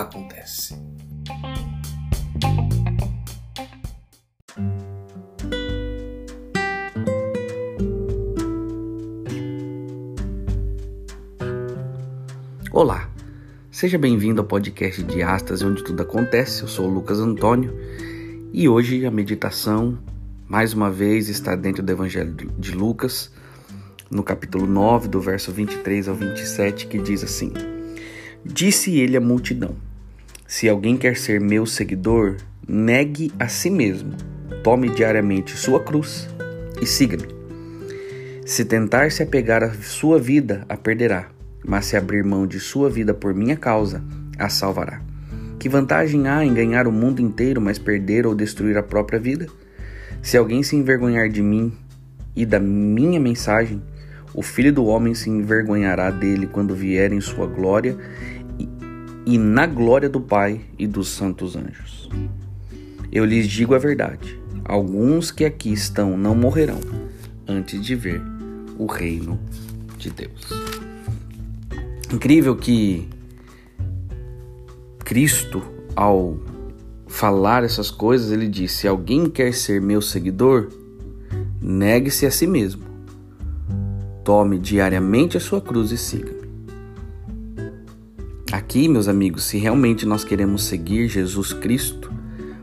acontece. Olá, seja bem-vindo ao podcast de Astas, onde tudo acontece. Eu sou o Lucas Antônio e hoje a meditação, mais uma vez, está dentro do Evangelho de Lucas, no capítulo 9, do verso 23 ao 27, que diz assim: Disse ele à multidão: Se alguém quer ser meu seguidor, negue a si mesmo, tome diariamente sua cruz e siga-me. Se tentar se apegar à sua vida, a perderá mas se abrir mão de sua vida por minha causa, a salvará. Que vantagem há em ganhar o mundo inteiro, mas perder ou destruir a própria vida? Se alguém se envergonhar de mim e da minha mensagem, o filho do homem se envergonhará dele quando vier em sua glória e, na glória do Pai e dos santos anjos. Eu lhes digo a verdade: alguns que aqui estão não morrerão antes de ver o reino de Deus. Incrível que Cristo, ao falar essas coisas, ele disse: Se alguém quer ser meu seguidor, negue-se a si mesmo. Tome diariamente a sua cruz e siga-me. Aqui, meus amigos, se realmente nós queremos seguir Jesus Cristo,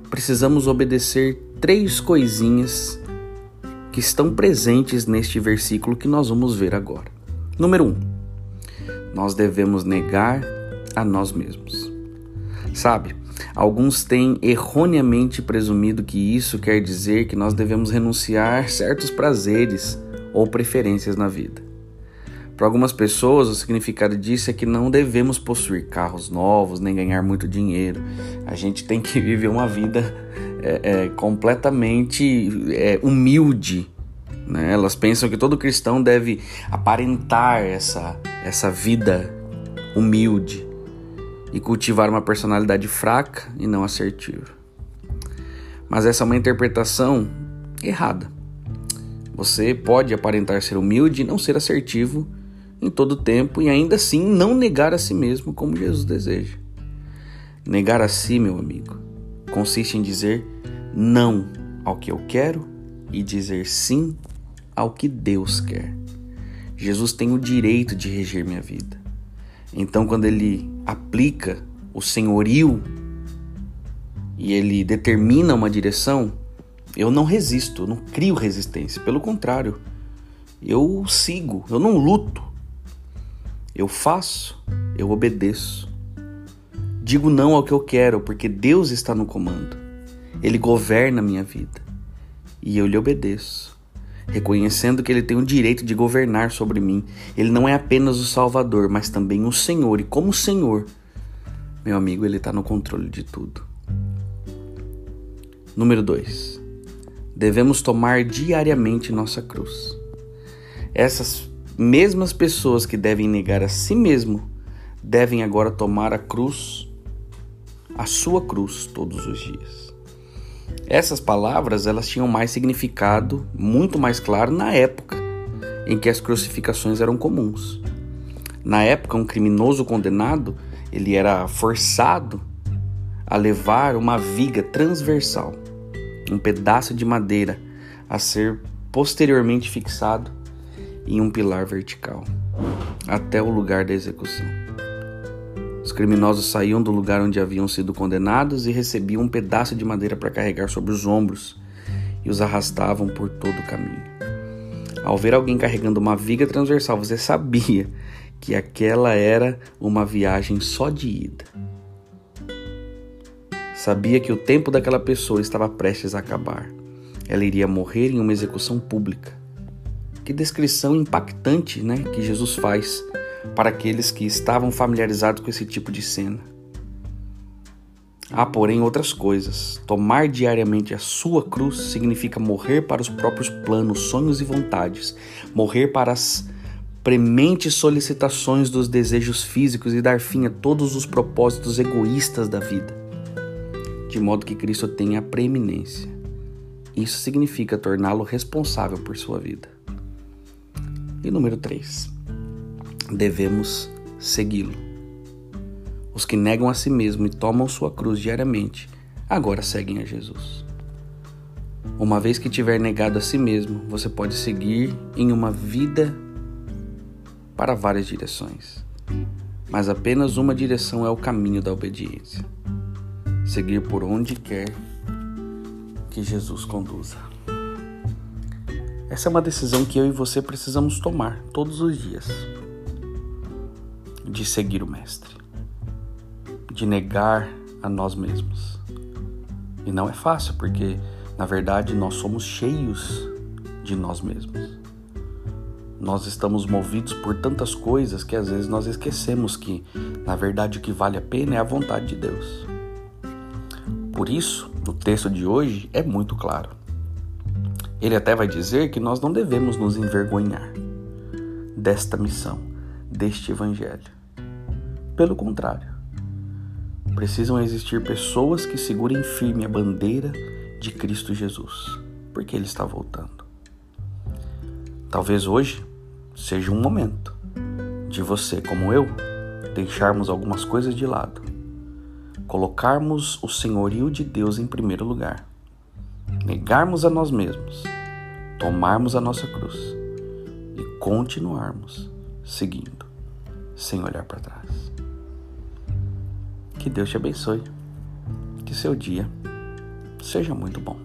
precisamos obedecer três coisinhas que estão presentes neste versículo que nós vamos ver agora. Número um, nós devemos negar a nós mesmos. Sabe, alguns têm erroneamente presumido que isso quer dizer que nós devemos renunciar certos prazeres ou preferências na vida. Para algumas pessoas, o significado disso é que não devemos possuir carros novos nem ganhar muito dinheiro. A gente tem que viver uma vida é, é, completamente é, humilde. Né? Elas pensam que todo cristão deve aparentar essa essa vida humilde e cultivar uma personalidade fraca e não assertiva. Mas essa é uma interpretação errada. Você pode aparentar ser humilde e não ser assertivo em todo tempo e ainda assim não negar a si mesmo como Jesus deseja. Negar a si, meu amigo, consiste em dizer não ao que eu quero e dizer sim ao que Deus quer. Jesus tem o direito de reger minha vida. Então, quando ele aplica o senhorio e ele determina uma direção, eu não resisto, eu não crio resistência. Pelo contrário, eu sigo, eu não luto. Eu faço, eu obedeço. Digo não ao que eu quero, porque Deus está no comando. Ele governa a minha vida. E eu lhe obedeço reconhecendo que ele tem o direito de governar sobre mim. Ele não é apenas o Salvador, mas também o Senhor. E como Senhor, meu amigo, ele está no controle de tudo. Número 2. Devemos tomar diariamente nossa cruz. Essas mesmas pessoas que devem negar a si mesmo devem agora tomar a cruz, a sua cruz, todos os dias. Essas palavras elas tinham mais significado, muito mais claro na época em que as crucificações eram comuns. Na época, um criminoso condenado ele era forçado a levar uma viga transversal, um pedaço de madeira a ser posteriormente fixado em um pilar vertical até o lugar da execução. Os criminosos saíam do lugar onde haviam sido condenados e recebiam um pedaço de madeira para carregar sobre os ombros e os arrastavam por todo o caminho. Ao ver alguém carregando uma viga transversal, você sabia que aquela era uma viagem só de ida. Sabia que o tempo daquela pessoa estava prestes a acabar. Ela iria morrer em uma execução pública. Que descrição impactante, né, que Jesus faz para aqueles que estavam familiarizados com esse tipo de cena. Há, porém, outras coisas. Tomar diariamente a sua cruz significa morrer para os próprios planos, sonhos e vontades, morrer para as prementes solicitações dos desejos físicos e dar fim a todos os propósitos egoístas da vida, de modo que Cristo tenha a preeminência. Isso significa torná-lo responsável por sua vida. E número 3. Devemos segui-lo. Os que negam a si mesmo e tomam sua cruz diariamente, agora seguem a Jesus. Uma vez que tiver negado a si mesmo, você pode seguir em uma vida para várias direções. Mas apenas uma direção é o caminho da obediência. Seguir por onde quer que Jesus conduza. Essa é uma decisão que eu e você precisamos tomar todos os dias. De seguir o Mestre. De negar a nós mesmos. E não é fácil, porque na verdade nós somos cheios de nós mesmos. Nós estamos movidos por tantas coisas que às vezes nós esquecemos que, na verdade, o que vale a pena é a vontade de Deus. Por isso, no texto de hoje é muito claro. Ele até vai dizer que nós não devemos nos envergonhar desta missão, deste evangelho. Pelo contrário, precisam existir pessoas que segurem firme a bandeira de Cristo Jesus, porque ele está voltando. Talvez hoje seja um momento de você, como eu, deixarmos algumas coisas de lado, colocarmos o senhorio de Deus em primeiro lugar, negarmos a nós mesmos, tomarmos a nossa cruz e continuarmos seguindo, sem olhar para trás. Que Deus te abençoe, que seu dia seja muito bom.